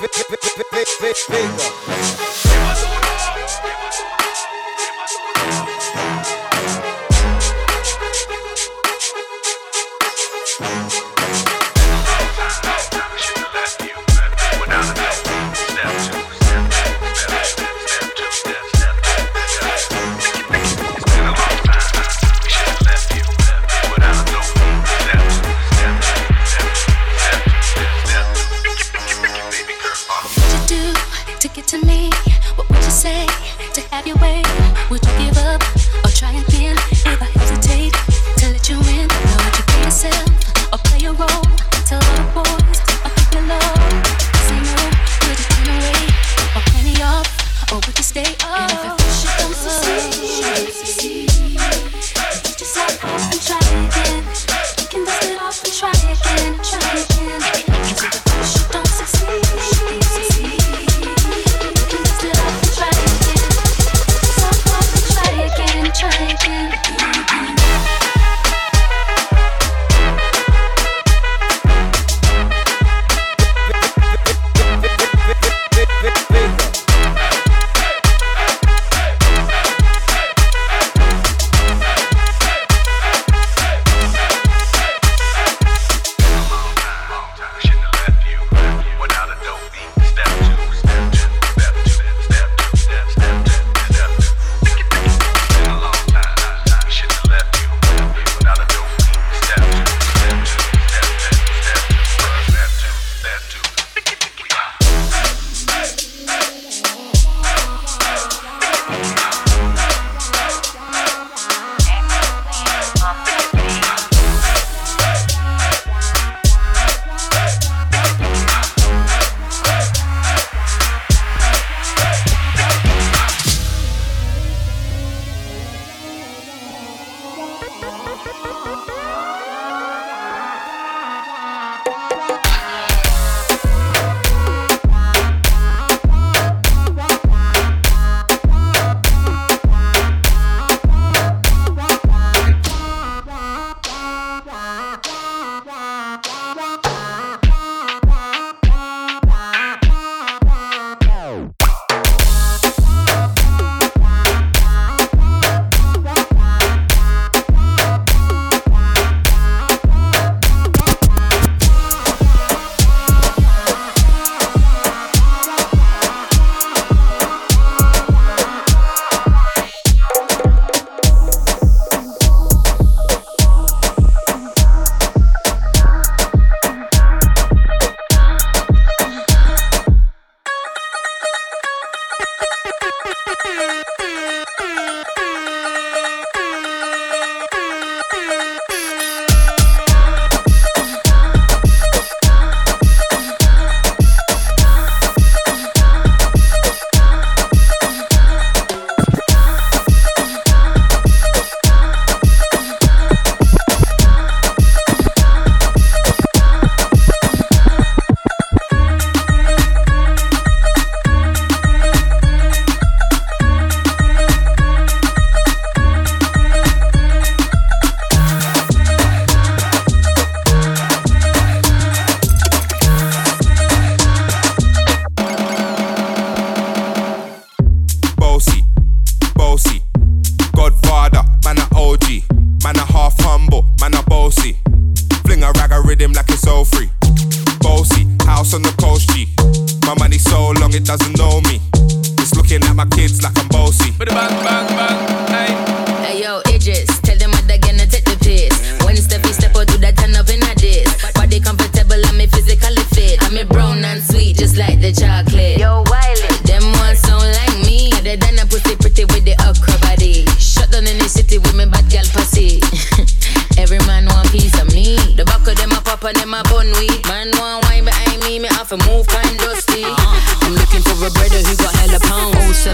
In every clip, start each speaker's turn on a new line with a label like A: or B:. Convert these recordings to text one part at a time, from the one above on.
A: Vapor.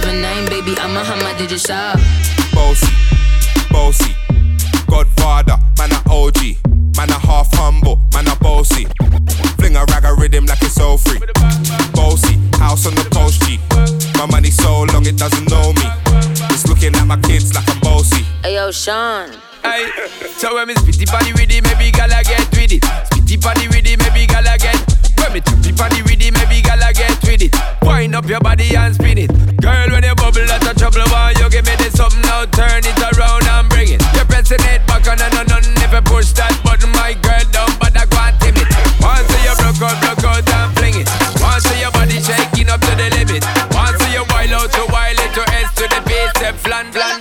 B: seven nine, baby, I'm a hammer, did it up.
C: Bossy, bossy, Godfather, man a OG, man a half humble, man a bossy. Fling a rag a rhythm like it's all free. Bossy, house on the post G. My money so long it doesn't know me. It's looking at my kids like I'm bossy.
B: Ayo, Sean.
D: Aye. So when me spitty body with it, maybe gala get with it. Spitty body with it, maybe gala get. When me trippy body with it, maybe gala with it. Wind up your body and spin it. Girl, when you bubble, that's a trouble. Why you give me this something now? Turn it around and bring it. You're pressing it back on and on and you push that button, my girl, down, but I can't tame it. Once you broke out, broke out and fling it. Once your body shaking up to the limit. Once you wild out to wild it to S to the base, step flan, flan,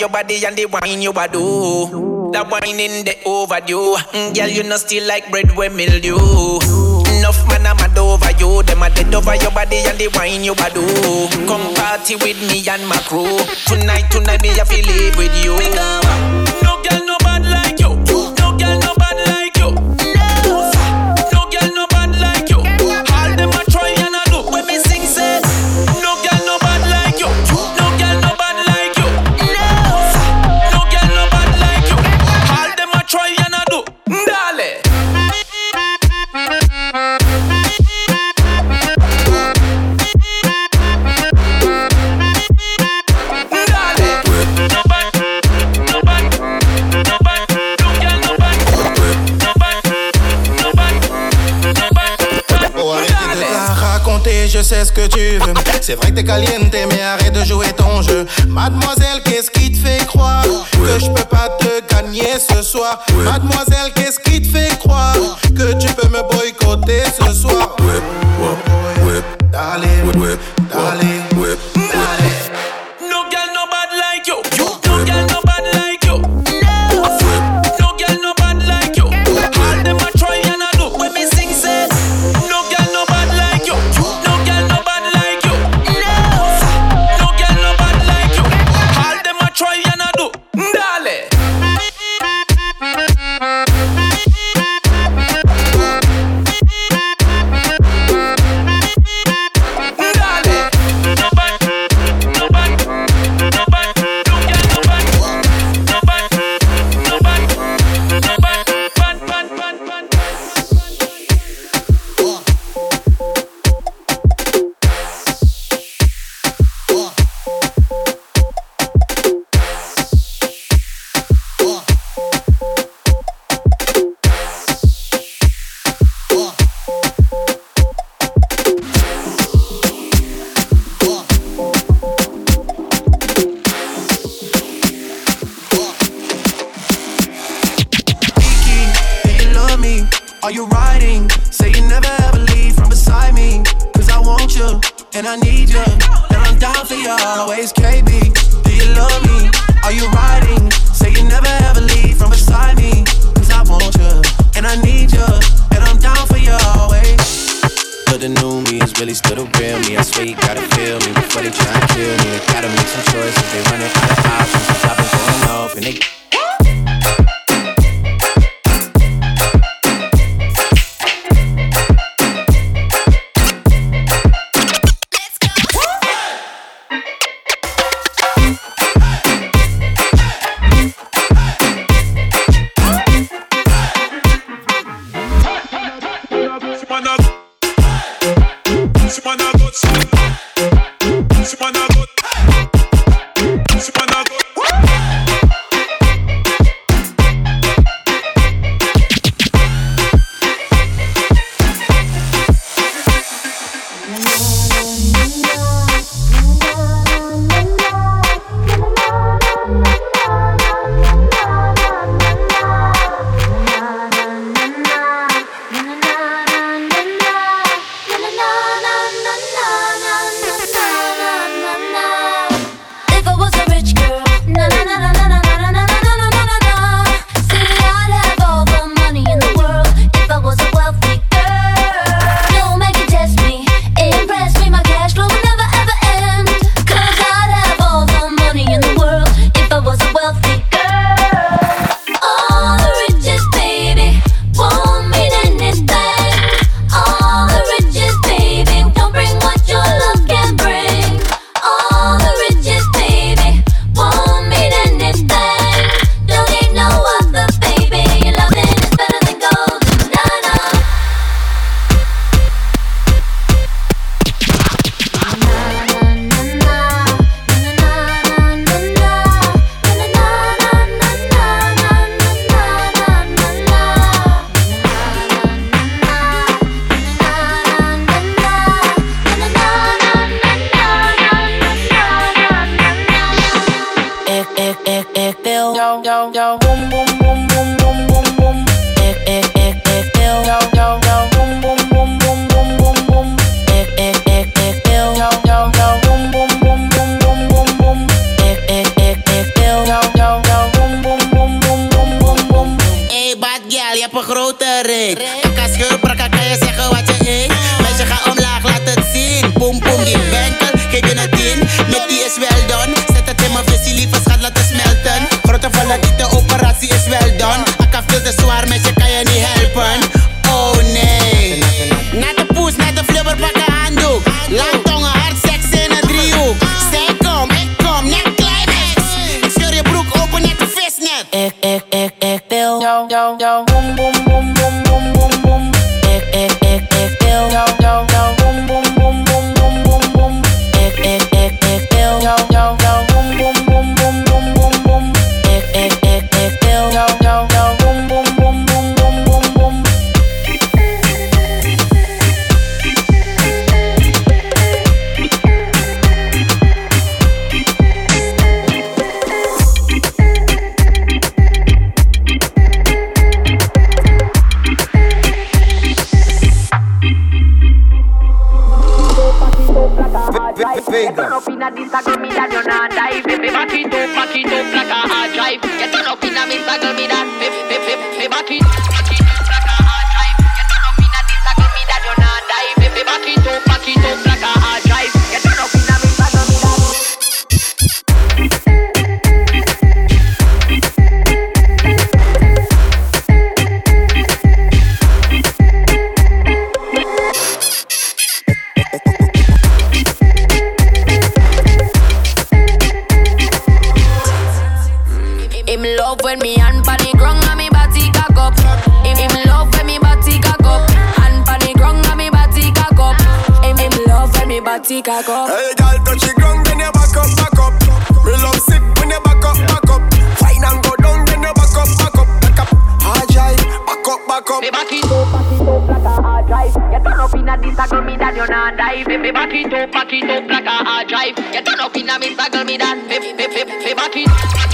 E: your body and the wine you a do. That wine in the overdue, mm, girl you know still like bread with mildew. Enough man I'm mad over you, them a dead over your body and the wine you a do. Come party with me and my crew. Tonight, tonight me I feel live with you.
F: Sais ce que tu veux. C'est vrai que t'es caliente, mais arrête de jouer ton jeu. Mademoiselle, qu'est-ce qui te fait croire que je peux pas te gagner ce soir? Mademoiselle, qu'est-ce qui te fait croire que tu peux me boycotter ce soir? Dale, dale,
G: up this a girl me that you not die. Back it up, back it up like a hard drive. You turn up me a girl me that. Back it, back it
B: when me cock up.
H: Hey, girl, touch the ground, then you back up, back up. Me love sick when you back up, back up. Fine and go down, then you back up, back up, back up. Hard drive, back up, back up.
G: Me back it up, back it up like a hard drive. You turn up inna this a girl me that you not die. Me back it up, back it up like a hard drive. You turn up inna me a girl me that. Me me me me back it, back it up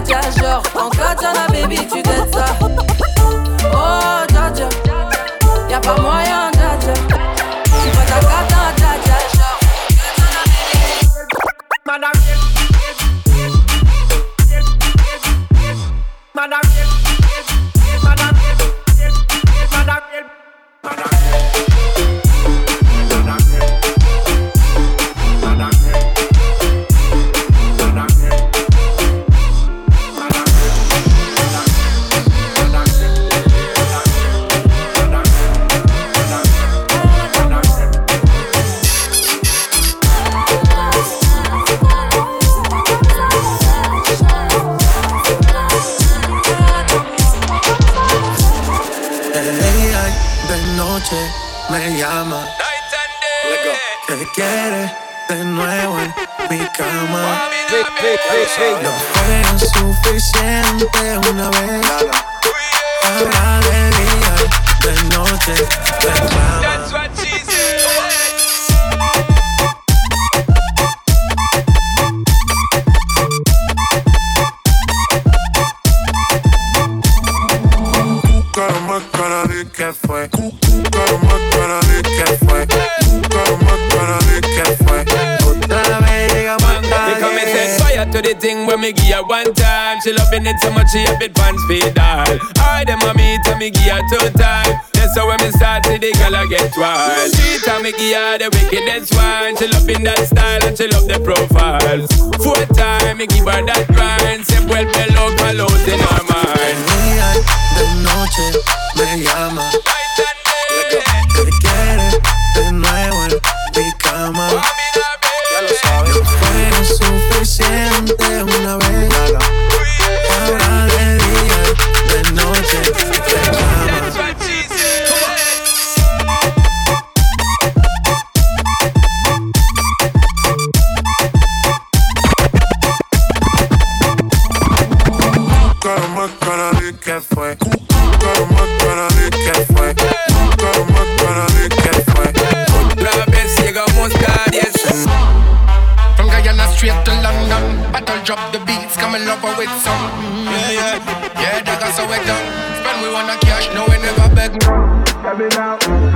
I: dja. Genre, en katana, baby, tu t'aides ça. Oh. Y'a pas moyen,
D: me give her one time. She loving it so much she a bit pants feed all. I them a meet and me give her two time. That's how when me start see the girl I get wild. Three time me give her the wickedest one. She loving that style and she love the profiles. Four time me give her that grind. Se vuelve loca, los in her mind.
J: De noche me llama. Que quiere de nuevo en mi cama.
D: No
J: fue suficiente
K: beats, come and love with some.
H: Yeah, yeah.
K: Yeah, they got so we done. Spend we wanna cash, no we never beg. Now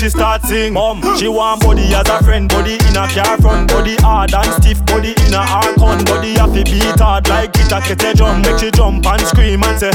L: she start sing. Mom, she want body as a friend, body in a car front, body hard and stiff, body in a hard con, body have to beat hard like it a kettle drum, make she jump and scream and say.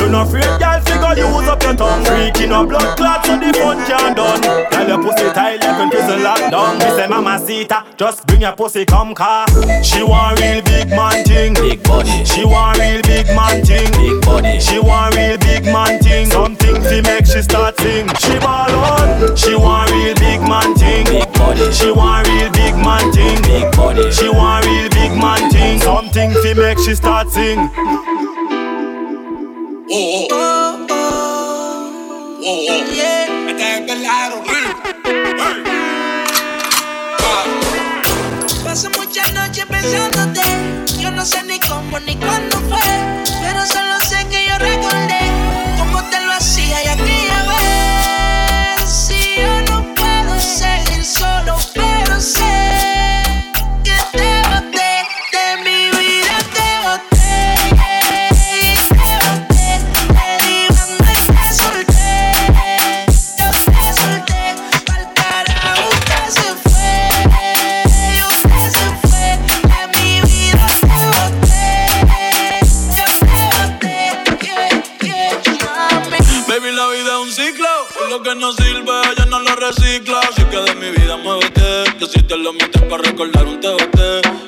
L: You no afraid, girl, figure you use up your tongue. Freak in a blood clot, so the fun can't done. Girl, your pussy tight like when prison lockdown. Me say, Mama Sita, just bring your pussy come car. She want real big man thing.
M: big body,
L: She want real big man thing.
M: big body,
L: She want real big man thing. Something to make she start sing. She ball on. She want real big man thing. big
M: body,
L: She want real big man thing.
M: big body,
L: She want real big man thing. Something to make she start sing. Paso muchas noches pensándote. Yo no sé ni cómo ni cuándo fue. Pero solo
N: que no sirve, ella no lo recicla. Así que de mi vida muévete, que si te lo metes para recordar un TBT.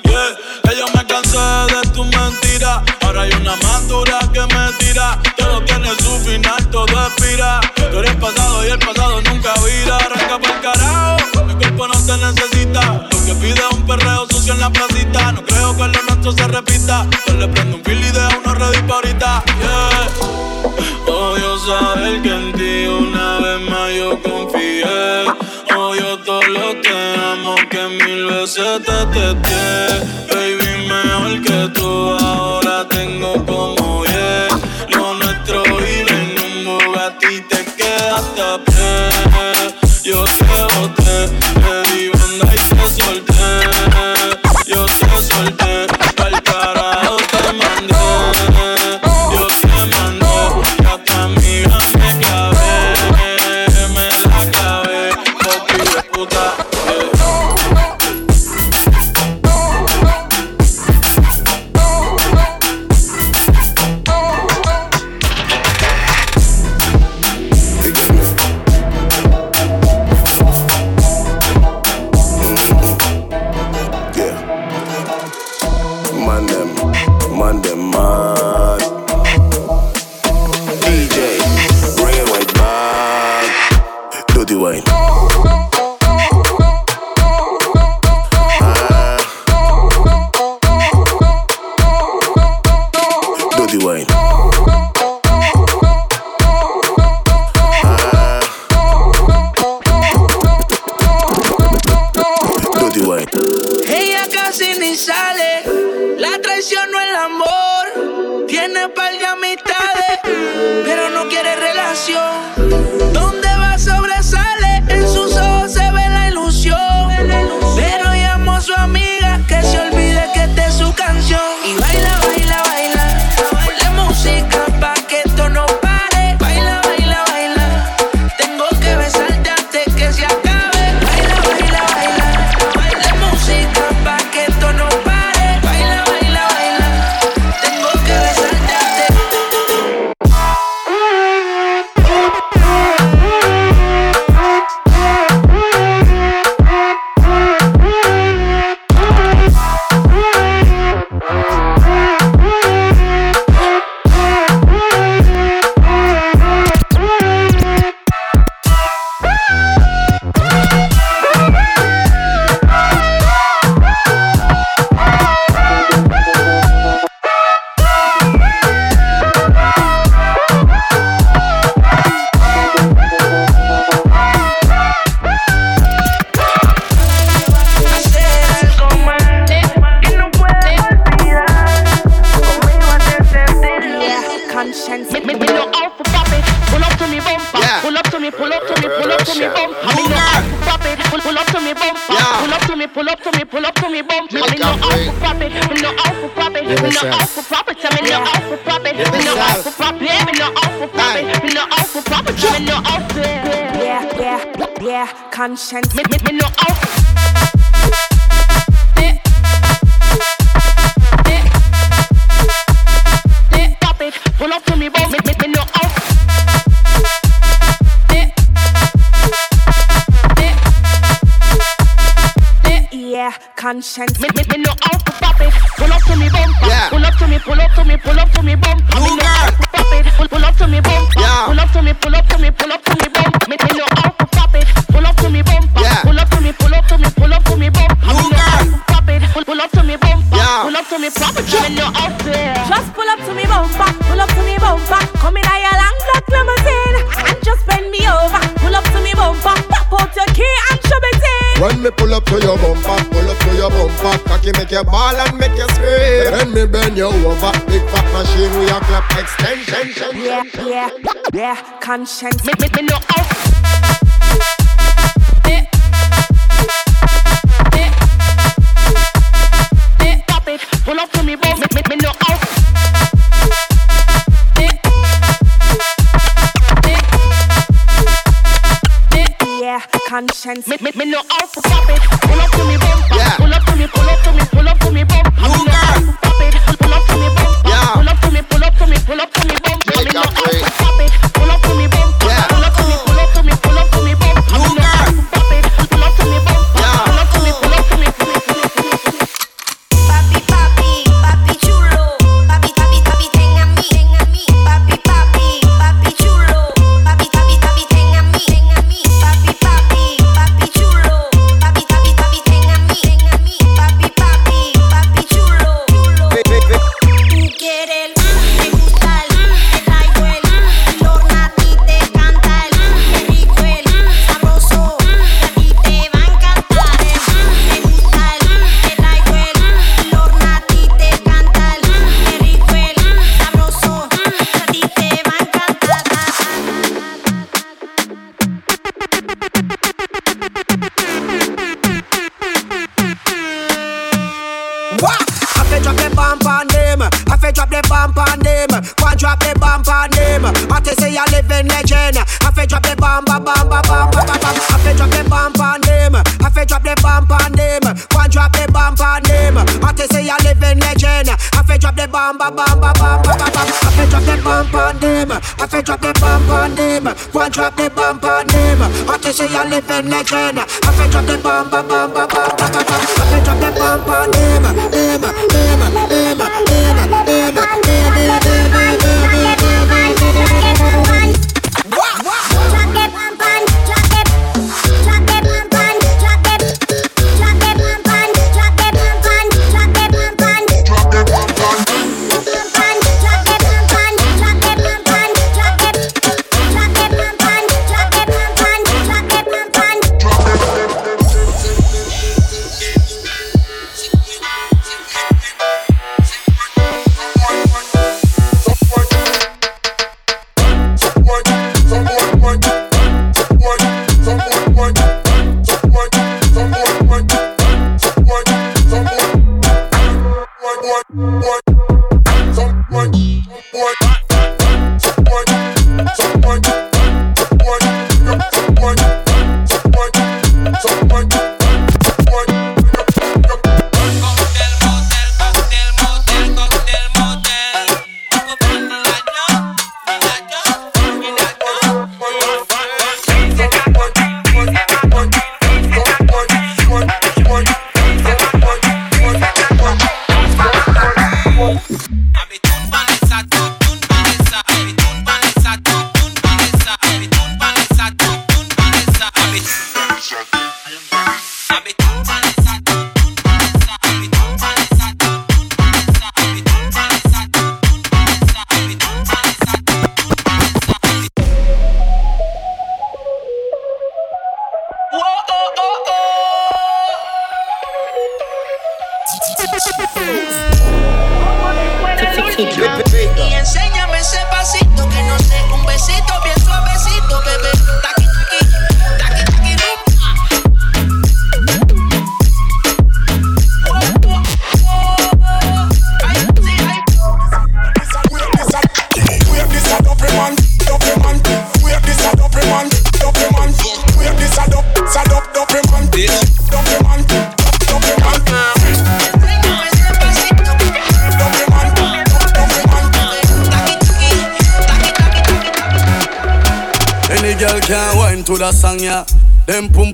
N: Yeah, ella me cansé de tu mentira. Ahora hay una madura que me tira. Todo tiene su final, todo expira. Tú eres pasado y el pasado nunca vira. Arranca pa'l carajo, mi cuerpo no te necesita. Lo que pide es un perreo sucio en la placita. No creo que lo nuestro se repita. Yo le prendo un fil y dejo una red ahorita. Yeah. Odio saber que en ti una vez más yo confié. Oh, Odio todo lo que amo, que mil veces te testé. Baby, mejor que tú, ahora tengo como.
O: conscience.
P: you ball and make you scream. When me bend you over, big fat machine We your clap extension.
O: Yeah, yeah, yeah, conscience. Make me, me no off. conscience. Me, me, me no out for it. Pull up to me bump. Yeah. Pull up to me, pull up to me, pull up to me bumper. New girl. Drop the bomb on them. What you say, you living legend. I fi drop the bomb, bomb, bomb, bomb, bomb, bomb, bomb. I fi drop the bomb on them, them, them, them,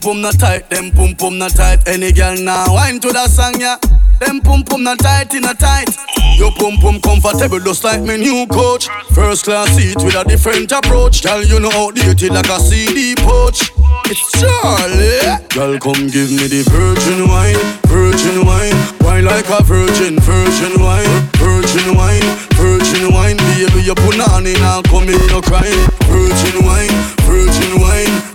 Q: pum not tight, them pum pum not tight. Any girl now wine to that song, yeah. Them pum pum not tight, in a tight. Your pum pum comfortable just like my new coach. First class seat with a different approach. Girl, you know outdated like a CD pouch. It's Charlie. Girl, come give me the virgin wine, virgin wine. Wine like a virgin, virgin wine, virgin wine, virgin wine. Baby, you put on come in, no crying. Virgin wine, virgin wine.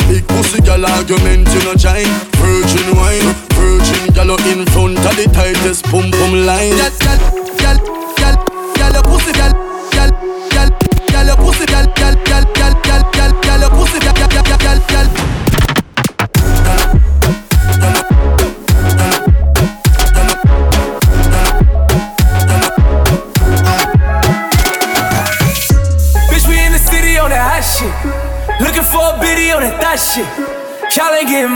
Q: Pussy gal argument you no join Virgin wine, virgin gal in front of the tightest pum pum line. Gal, gal, gal, gal, gal, pussy gal, gal, gal, gal, pussy gal, gal, gal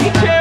Q: shake it.